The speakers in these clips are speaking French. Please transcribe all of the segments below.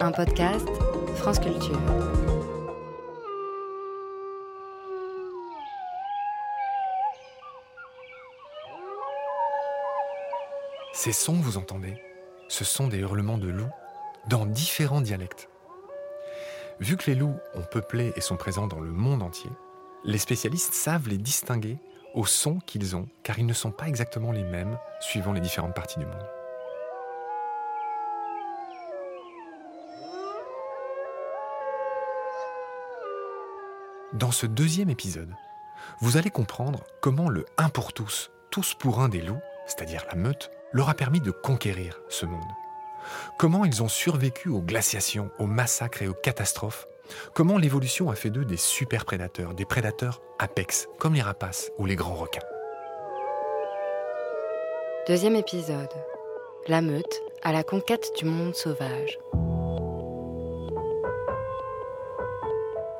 Un podcast France Culture. Ces sons, vous entendez Ce sont des hurlements de loups dans différents dialectes. Vu que les loups ont peuplé et sont présents dans le monde entier, les spécialistes savent les distinguer aux sons qu'ils ont, car ils ne sont pas exactement les mêmes suivant les différentes parties du monde. Dans ce deuxième épisode, vous allez comprendre comment le un pour tous, tous pour un des loups, c'est-à-dire la meute, leur a permis de conquérir ce monde. Comment ils ont survécu aux glaciations, aux massacres et aux catastrophes. Comment l'évolution a fait d'eux des super prédateurs, des prédateurs apex, comme les rapaces ou les grands requins. Deuxième épisode. La meute à la conquête du monde sauvage.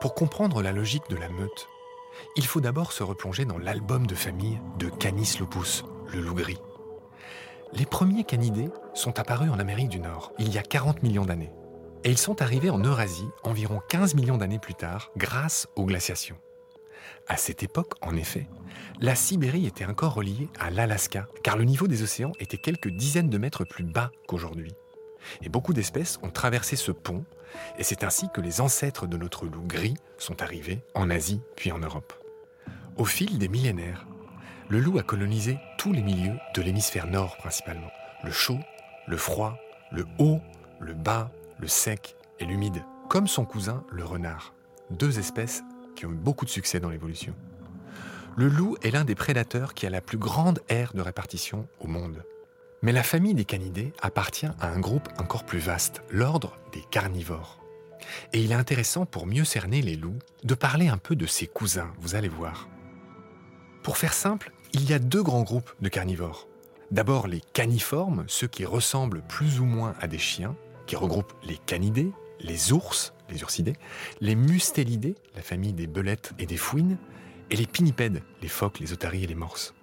Pour comprendre la logique de la meute, il faut d'abord se replonger dans l'album de famille de Canis lupus, le loup gris. Les premiers canidés sont apparus en Amérique du Nord il y a 40 millions d'années. Et ils sont arrivés en Eurasie environ 15 millions d'années plus tard grâce aux glaciations. À cette époque, en effet, la Sibérie était encore reliée à l'Alaska, car le niveau des océans était quelques dizaines de mètres plus bas qu'aujourd'hui. Et beaucoup d'espèces ont traversé ce pont, et c'est ainsi que les ancêtres de notre loup gris sont arrivés en Asie puis en Europe. Au fil des millénaires, le loup a colonisé tous les milieux de l'hémisphère nord principalement. Le chaud, le froid, le haut, le bas, le sec et l'humide, comme son cousin le renard. Deux espèces qui ont eu beaucoup de succès dans l'évolution. Le loup est l'un des prédateurs qui a la plus grande aire de répartition au monde. Mais la famille des canidés appartient à un groupe encore plus vaste, l'ordre des carnivores. Et il est intéressant pour mieux cerner les loups de parler un peu de ses cousins, vous allez voir. Pour faire simple, il y a deux grands groupes de carnivores. D'abord les caniformes, ceux qui ressemblent plus ou moins à des chiens, qui regroupent les canidés, les ours, les ursidés, les mustélidés, la famille des belettes et des fouines, et les pinnipèdes, les phoques, les otaries et les morses.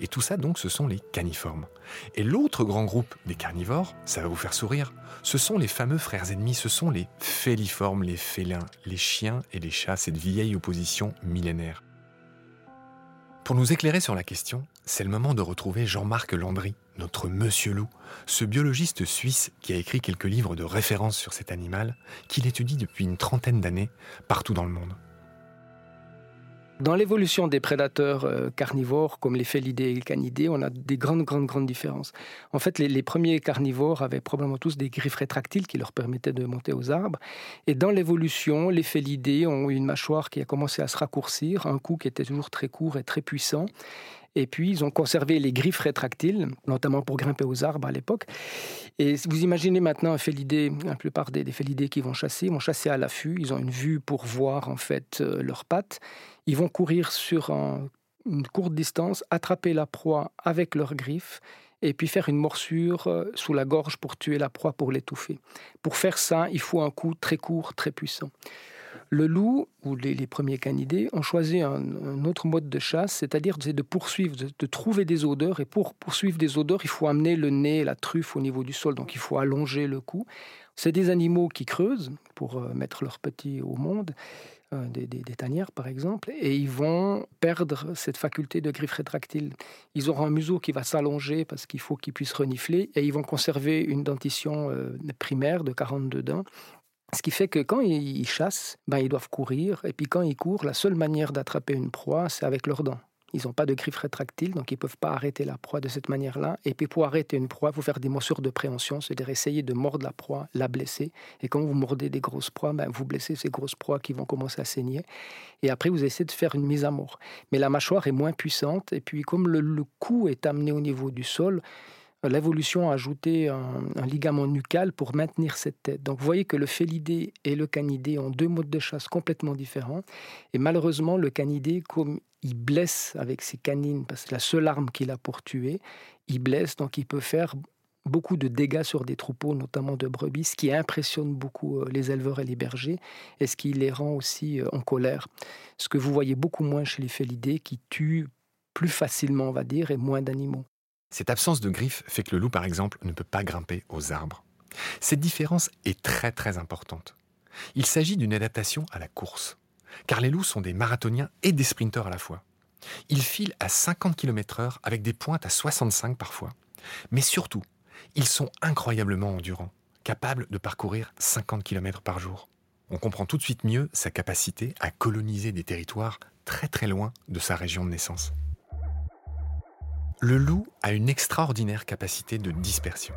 Et tout ça, donc, ce sont les caniformes. Et l'autre grand groupe des carnivores, ça va vous faire sourire, ce sont les fameux frères ennemis, ce sont les féliformes, les félins, les chiens et les chats, cette vieille opposition millénaire. Pour nous éclairer sur la question, c'est le moment de retrouver Jean-Marc Landry, notre Monsieur Loup, ce biologiste suisse qui a écrit quelques livres de référence sur cet animal, qu'il étudie depuis une trentaine d'années partout dans le monde. Dans l'évolution des prédateurs euh, carnivores comme les félidés et les canidés, on a des grandes, grandes, grandes différences. En fait, les, premiers carnivores avaient probablement tous des griffes rétractiles qui leur permettaient de monter aux arbres. Et dans l'évolution, les félidés ont eu une mâchoire qui a commencé à se raccourcir, un cou qui était toujours très court et très puissant. Et puis, ils ont conservé les griffes rétractiles, notamment pour grimper aux arbres à l'époque. Et vous imaginez maintenant un félidé, la plupart des, des félidés qui vont chasser, vont chasser à l'affût. Ils ont une vue pour voir, en fait, euh, leurs pattes. Ils vont courir sur un, une courte distance, attraper la proie avec leurs griffes et puis faire une morsure euh, sous la gorge pour tuer la proie, pour l'étouffer. Pour faire ça, il faut un coup très court, très puissant. Le loup, ou les, premiers canidés, ont choisi un, un, autre mode de chasse, c'est-à-dire de poursuivre, de, de, trouver des odeurs. Et pour poursuivre des odeurs, il faut amener le nez, la truffe au niveau du sol, donc il faut allonger le cou. C'est des animaux qui creusent pour euh, mettre leurs petits au monde. Euh, des, tanières par exemple, et ils vont perdre cette faculté de griffe rétractile. Ils auront un museau qui va s'allonger parce qu'il faut qu'ils puissent renifler, et ils vont conserver une dentition euh, primaire de 42 dents. Ce qui fait que quand ils chassent, ben, ils doivent courir, et puis quand ils courent, la seule manière d'attraper une proie, c'est avec leurs dents. Ils n'ont pas de griffes rétractiles, donc ils ne peuvent pas arrêter la proie de cette manière-là. Et puis pour arrêter une proie, il faut faire des morsures de préhension, c'est-à-dire essayer de mordre la proie, la blesser. Et quand vous mordez des grosses proies, ben, vous blessez ces grosses proies qui vont commencer à saigner. Et après, vous essayez de faire une mise à mort. Mais la mâchoire est moins puissante, et puis comme le, le cou est amené au niveau du sol, l'évolution a ajouté un, un, ligament nucal pour maintenir cette tête. Donc vous voyez que le félidé et le canidé ont deux modes de chasse complètement différents. Et malheureusement, le canidé, comme il blesse avec ses canines, parce que c'est la seule arme qu'il a pour tuer, il blesse, donc il peut faire beaucoup de dégâts sur des troupeaux, notamment de brebis, ce qui impressionne beaucoup euh, les éleveurs et les bergers, et ce qui les rend aussi euh, en colère. Ce que vous voyez beaucoup moins chez les félidés, qui tuent plus facilement, on va dire, et moins d'animaux. Cette absence de griffes fait que le loup, par exemple, ne peut pas grimper aux arbres. Cette différence est très très importante. Il s'agit d'une adaptation à la course, car les loups sont des marathoniens et des sprinteurs à la fois. Ils filent à 50 km/h avec des pointes à 65 parfois. Mais surtout, ils sont incroyablement endurants, capables de parcourir 50 km par jour. On comprend tout de suite mieux sa capacité à coloniser des territoires très très loin de sa région de naissance. Le loup a une extraordinaire capacité de dispersion.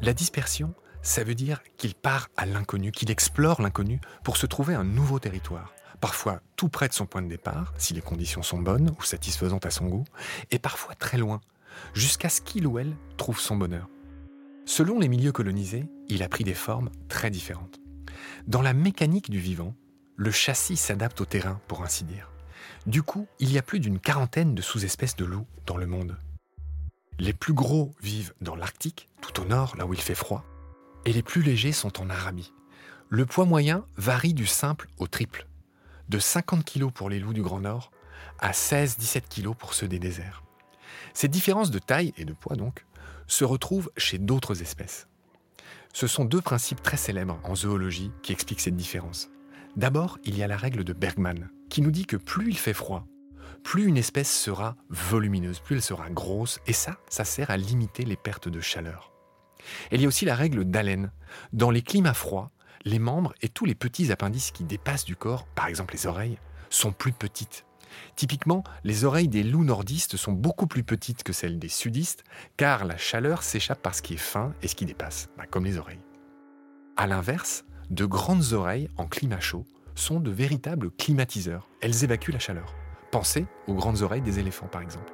La dispersion, ça veut dire qu'il part à l'inconnu, qu'il explore l'inconnu pour se trouver un nouveau territoire, parfois tout près de son point de départ, si les conditions sont bonnes ou satisfaisantes à son goût, et parfois très loin, jusqu'à ce qu'il ou elle trouve son bonheur. Selon les milieux colonisés, il a pris des formes très différentes. Dans la mécanique du vivant, le châssis s'adapte au terrain, pour ainsi dire. Du coup, il y a plus d'une quarantaine de sous-espèces de loups dans le monde. Les plus gros vivent dans l'Arctique, tout au nord, là où il fait froid, et les plus légers sont en Arabie. Le poids moyen varie du simple au triple, de 50 kg pour les loups du Grand Nord à 16-17 kg pour ceux des déserts. Ces différences de taille et de poids donc se retrouvent chez d'autres espèces. Ce sont deux principes très célèbres en zoologie qui expliquent cette différence. D'abord, il y a la règle de Bergman, qui nous dit que plus il fait froid, plus une espèce sera volumineuse, plus elle sera grosse, et ça, ça sert à limiter les pertes de chaleur. il y a aussi la règle d'Allen. Dans les climats froids, les membres et tous les petits appendices qui dépassent du corps, par exemple les oreilles, sont plus petites. Typiquement, les oreilles des loups nordistes sont beaucoup plus petites que celles des sudistes, car la chaleur s'échappe par ce qui est fin et ce qui dépasse, bah, comme les oreilles. A l'inverse, de grandes oreilles en climat chaud sont de véritables climatiseurs. Elles évacuent la chaleur. Pensez aux grandes oreilles des éléphants, par exemple.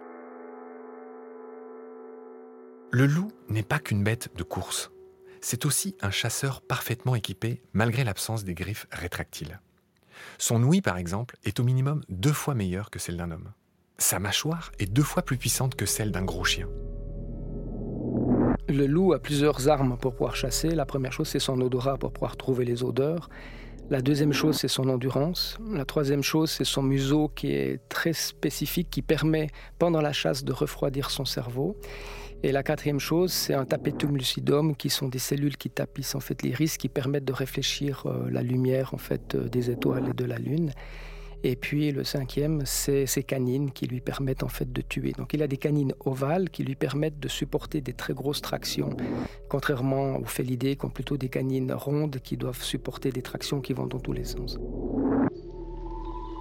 Le loup n'est pas qu'une bête de course. C'est aussi un chasseur parfaitement équipé malgré l'absence des griffes rétractiles. Son ouïe, par exemple, est au minimum deux fois meilleure que celle d'un homme. Sa mâchoire est deux fois plus puissante que celle d'un gros chien. Le loup a plusieurs armes pour pouvoir chasser. La première chose, c'est son odorat pour pouvoir trouver les odeurs. La deuxième chose, c'est son endurance. La troisième chose, c'est son museau qui est très spécifique, qui permet pendant la chasse de refroidir son cerveau. Et la quatrième chose, c'est un tapetum lucidum, qui sont des cellules qui tapissent en fait risques, qui permettent de réfléchir euh, la lumière en fait euh, des étoiles et de la lune. Et puis le cinquième, c'est ses canines qui lui permettent en fait de tuer. Donc il a des canines ovales qui lui permettent de supporter des très grosses tractions, contrairement aux félidés qui ont plutôt des canines rondes qui doivent supporter des tractions qui vont dans tous les sens.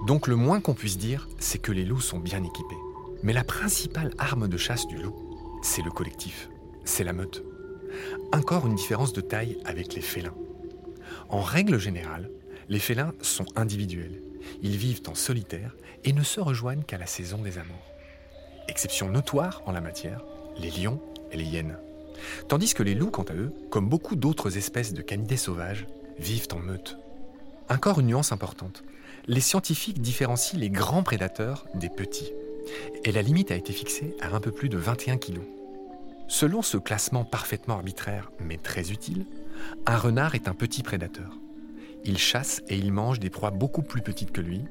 Donc le moins qu'on puisse dire, c'est que les loups sont bien équipés. Mais la principale arme de chasse du loup, c'est le collectif, c'est la meute. Encore une différence de taille avec les félins. En règle générale, les félins sont individuels ils vivent en solitaire et ne se rejoignent qu'à la saison des amours. Exception notoire en la matière, les lions et les hyènes. Tandis que les loups, quant à eux, comme beaucoup d'autres espèces de canidés sauvages, vivent en meute. Encore une nuance importante. Les scientifiques différencient les grands prédateurs des petits. Et la limite a été fixée à un peu plus de 21 kg. Selon ce classement parfaitement arbitraire mais très utile, un renard est un petit prédateur. Il chasse et il mange des proies beaucoup plus petites que lui.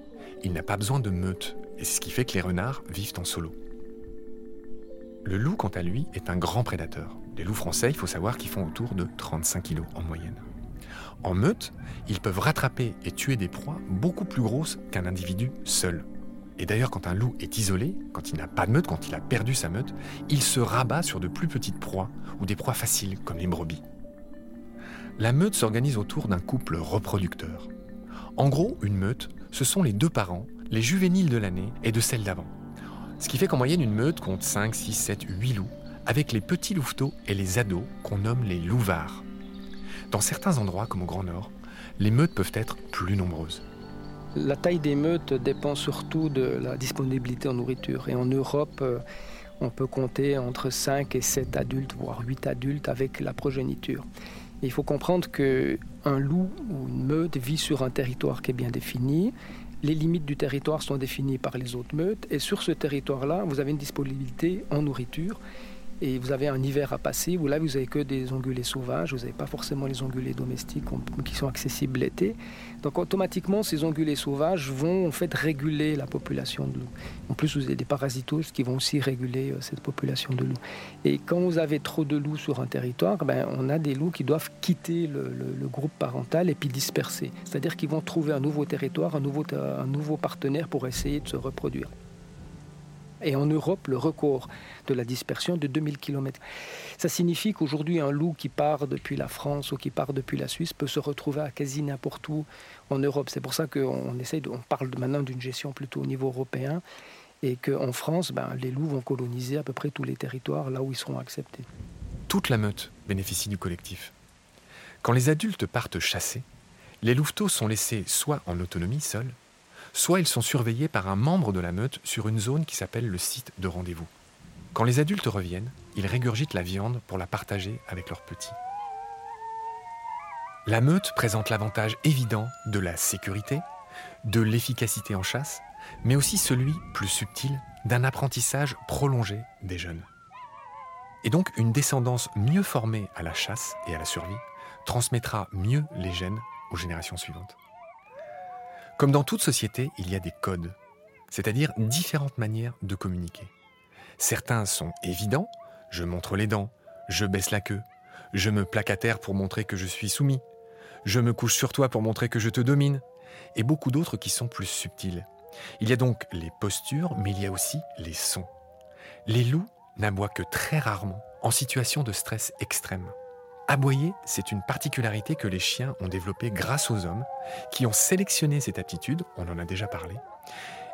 Il n'a pas besoin de meute, et c'est ce qui fait que les renards vivent en solo. Le loup, quant à lui, est un grand prédateur. Les loups français, il faut savoir qu'ils font autour de 35 kg en moyenne. En meute, ils peuvent rattraper et tuer des proies beaucoup plus grosses qu'un individu seul. Et d'ailleurs, quand un loup est isolé, quand il n'a pas de meute, quand il a perdu sa meute, il se rabat sur de plus petites proies ou des proies faciles comme les brebis la meute s'organise autour d'un couple reproducteur. En gros, une meute, ce sont les deux parents, les juvéniles de l'année et de celle d'avant. Ce qui fait qu'en moyenne, une meute compte 5, 6, 7, 8 loups, avec les petits louveteaux et les ados qu'on nomme les louvards. Dans certains endroits, comme au Grand Nord, les meutes peuvent être plus nombreuses. La taille des meutes dépend surtout de la disponibilité en nourriture. Et en Europe, euh, on peut compter entre 5 et 7 adultes, voire 8 adultes avec la progéniture il faut comprendre qu'un loup ou une meute vit sur un territoire qui est bien défini. Les limites du territoire sont définies par les autres meutes. Et sur ce territoire-là, vous avez une disponibilité en nourriture. Et vous avez un hiver à passer où là vous avez que des ongulés sauvages, vous n'avez pas forcément les ongulés domestiques qui sont accessibles l'été. Donc automatiquement ces ongulés sauvages vont en fait réguler la population de loups. En plus vous avez des parasitoses qui vont aussi réguler euh, cette population de loups. Et quand vous avez trop de loups sur un territoire, ben, on a des loups qui doivent quitter le, groupe parental et puis disperser. C'est-à-dire qu'ils vont trouver un nouveau territoire, un nouveau, un nouveau partenaire pour essayer de se reproduire et en Europe le record de la dispersion de 2000 km. Ça signifie qu'aujourd'hui un loup qui part depuis la France ou qui part depuis la Suisse peut se retrouver à quasi n'importe où en Europe. C'est pour ça qu'on on parle maintenant d'une gestion plutôt au niveau européen et qu'en France, ben, les loups vont coloniser à peu près tous les territoires là où ils seront acceptés. Toute la meute bénéficie du collectif. Quand les adultes partent chasser, les louveteaux sont laissés soit en autonomie seuls, soit ils sont surveillés par un membre de la meute sur une zone qui s'appelle le site de rendez-vous. Quand les adultes reviennent, ils régurgitent la viande pour la partager avec leurs petits. La meute présente l'avantage évident de la sécurité, de l'efficacité en chasse, mais aussi celui, plus subtil, d'un apprentissage prolongé des jeunes. Et donc une descendance mieux formée à la chasse et à la survie transmettra mieux les gènes aux générations suivantes. Comme dans toute société, il y a des codes, c'est-à-dire différentes manières de communiquer. Certains sont évidents, je montre les dents, je baisse la queue, je me plaque à terre pour montrer que je suis soumis, je me couche sur toi pour montrer que je te domine, et beaucoup d'autres qui sont plus subtils. Il y a donc les postures, mais il y a aussi les sons. Les loups n'aboient que très rarement, en situation de stress extrême. Aboyer, c'est une particularité que les chiens ont développée grâce aux hommes, qui ont sélectionné cette aptitude, on en a déjà parlé.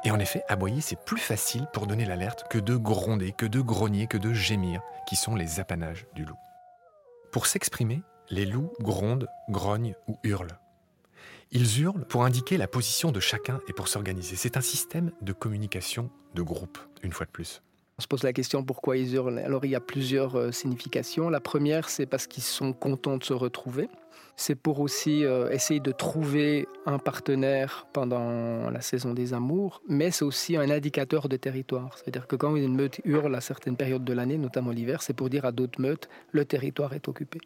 Et en effet, aboyer, c'est plus facile pour donner l'alerte que de gronder, que de grogner, que de gémir, qui sont les apanages du loup. Pour s'exprimer, les loups grondent, grognent ou hurlent. Ils hurlent pour indiquer la position de chacun et pour s'organiser. C'est un système de communication de groupe, une fois de plus. On se pose la question pourquoi ils hurlent. Alors il y a plusieurs euh, significations. La première, c'est parce qu'ils sont contents de se retrouver. C'est pour aussi euh, essayer de trouver un partenaire pendant la saison des amours, mais c'est aussi un indicateur de territoire. C'est-à-dire que quand une meute hurle à certaines périodes de l'année, notamment l'hiver, c'est pour dire à d'autres meutes le territoire est occupé.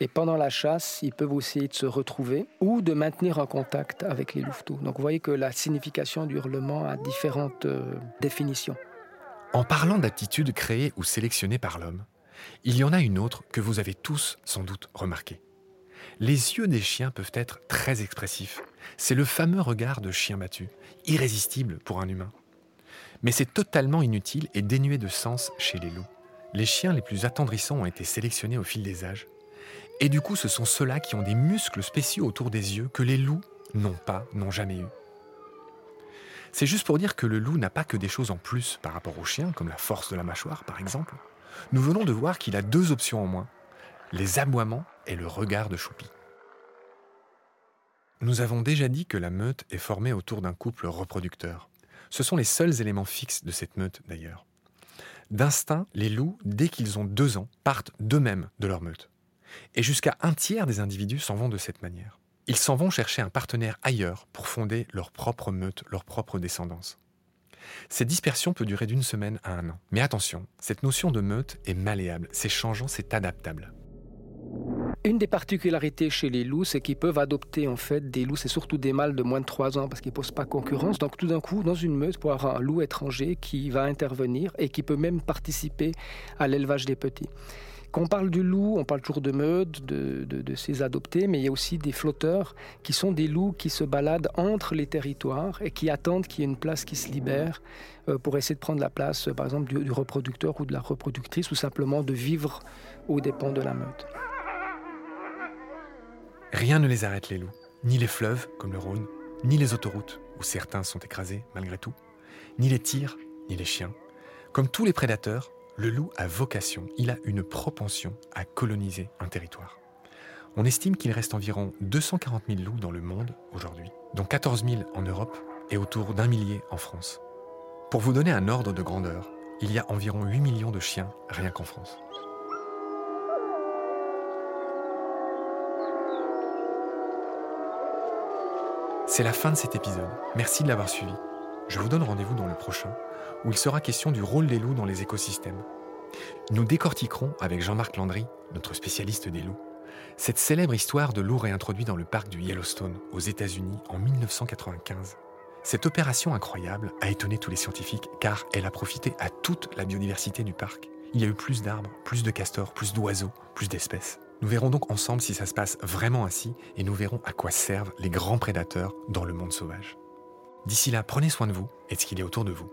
Et pendant la chasse, ils peuvent aussi se retrouver ou de maintenir un contact avec les louveteaux. Donc vous voyez que la signification du hurlement a différentes euh, définitions. En parlant d'aptitudes créées ou sélectionnées par l'homme, il y en a une autre que vous avez tous sans doute remarquée. Les yeux des chiens peuvent être très expressifs. C'est le fameux regard de chien battu, irrésistible pour un humain. Mais c'est totalement inutile et dénué de sens chez les loups. Les chiens les plus attendrissants ont été sélectionnés au fil des âges. Et du coup, ce sont ceux-là qui ont des muscles spéciaux autour des yeux que les loups n'ont pas, n'ont jamais eu. C'est juste pour dire que le loup n'a pas que des choses en plus par rapport au chien, comme la force de la mâchoire par exemple. Nous venons de voir qu'il a deux options en moins, les aboiements et le regard de Choupi. Nous avons déjà dit que la meute est formée autour d'un couple reproducteur. Ce sont les seuls éléments fixes de cette meute d'ailleurs. D'instinct, les loups, dès qu'ils ont deux ans, partent d'eux-mêmes de leur meute. Et jusqu'à un tiers des individus s'en vont de cette manière. Ils s'en vont chercher un partenaire ailleurs pour fonder leur propre meute, leur propre descendance. Cette dispersion peut durer d'une semaine à un an. Mais attention, cette notion de meute est malléable, c'est changeant, c'est adaptable. Une des particularités chez les loups, c'est qu'ils peuvent adopter en fait des loups, c'est surtout des mâles de moins de 3 ans parce qu'ils ne posent pas concurrence. Donc tout d'un coup, dans une meute, pour avoir un loup étranger qui va intervenir et qui peut même participer à l'élevage des petits. Quand on parle du loup, on parle toujours de meute, de, ses adoptés, mais il y a aussi des flotteurs qui sont des loups qui se baladent entre les territoires et qui attendent qu'il y ait une place qui se libère euh, pour essayer de prendre la place, par exemple, du, reproducteur ou de la reproductrice, ou simplement de vivre aux dépens de la meute. Rien ne les arrête, les loups. Ni les fleuves, comme le Rhône, ni les autoroutes, où certains sont écrasés malgré tout, ni les tirs, ni les chiens. Comme tous les prédateurs, le loup a vocation, il a une propension à coloniser un territoire. On estime qu'il reste environ 240 000 loups dans le monde aujourd'hui, dont 14 000 en Europe et autour d'un millier en France. Pour vous donner un ordre de grandeur, il y a environ 8 millions de chiens rien qu'en France. C'est la fin de cet épisode. Merci de l'avoir suivi. Je vous donne rendez-vous dans le prochain où il sera question du rôle des loups dans les écosystèmes. Nous décortiquerons avec Jean-Marc Landry, notre spécialiste des loups, cette célèbre histoire de loups réintroduits dans le parc du Yellowstone aux États-Unis en 1995. Cette opération incroyable a étonné tous les scientifiques car elle a profité à toute la biodiversité du parc. Il y a eu plus d'arbres, plus de castors, plus d'oiseaux, plus d'espèces. Nous verrons donc ensemble si ça se passe vraiment ainsi et nous verrons à quoi servent les grands prédateurs dans le monde sauvage. D'ici là, prenez soin de vous et de ce qu'il y a autour de vous.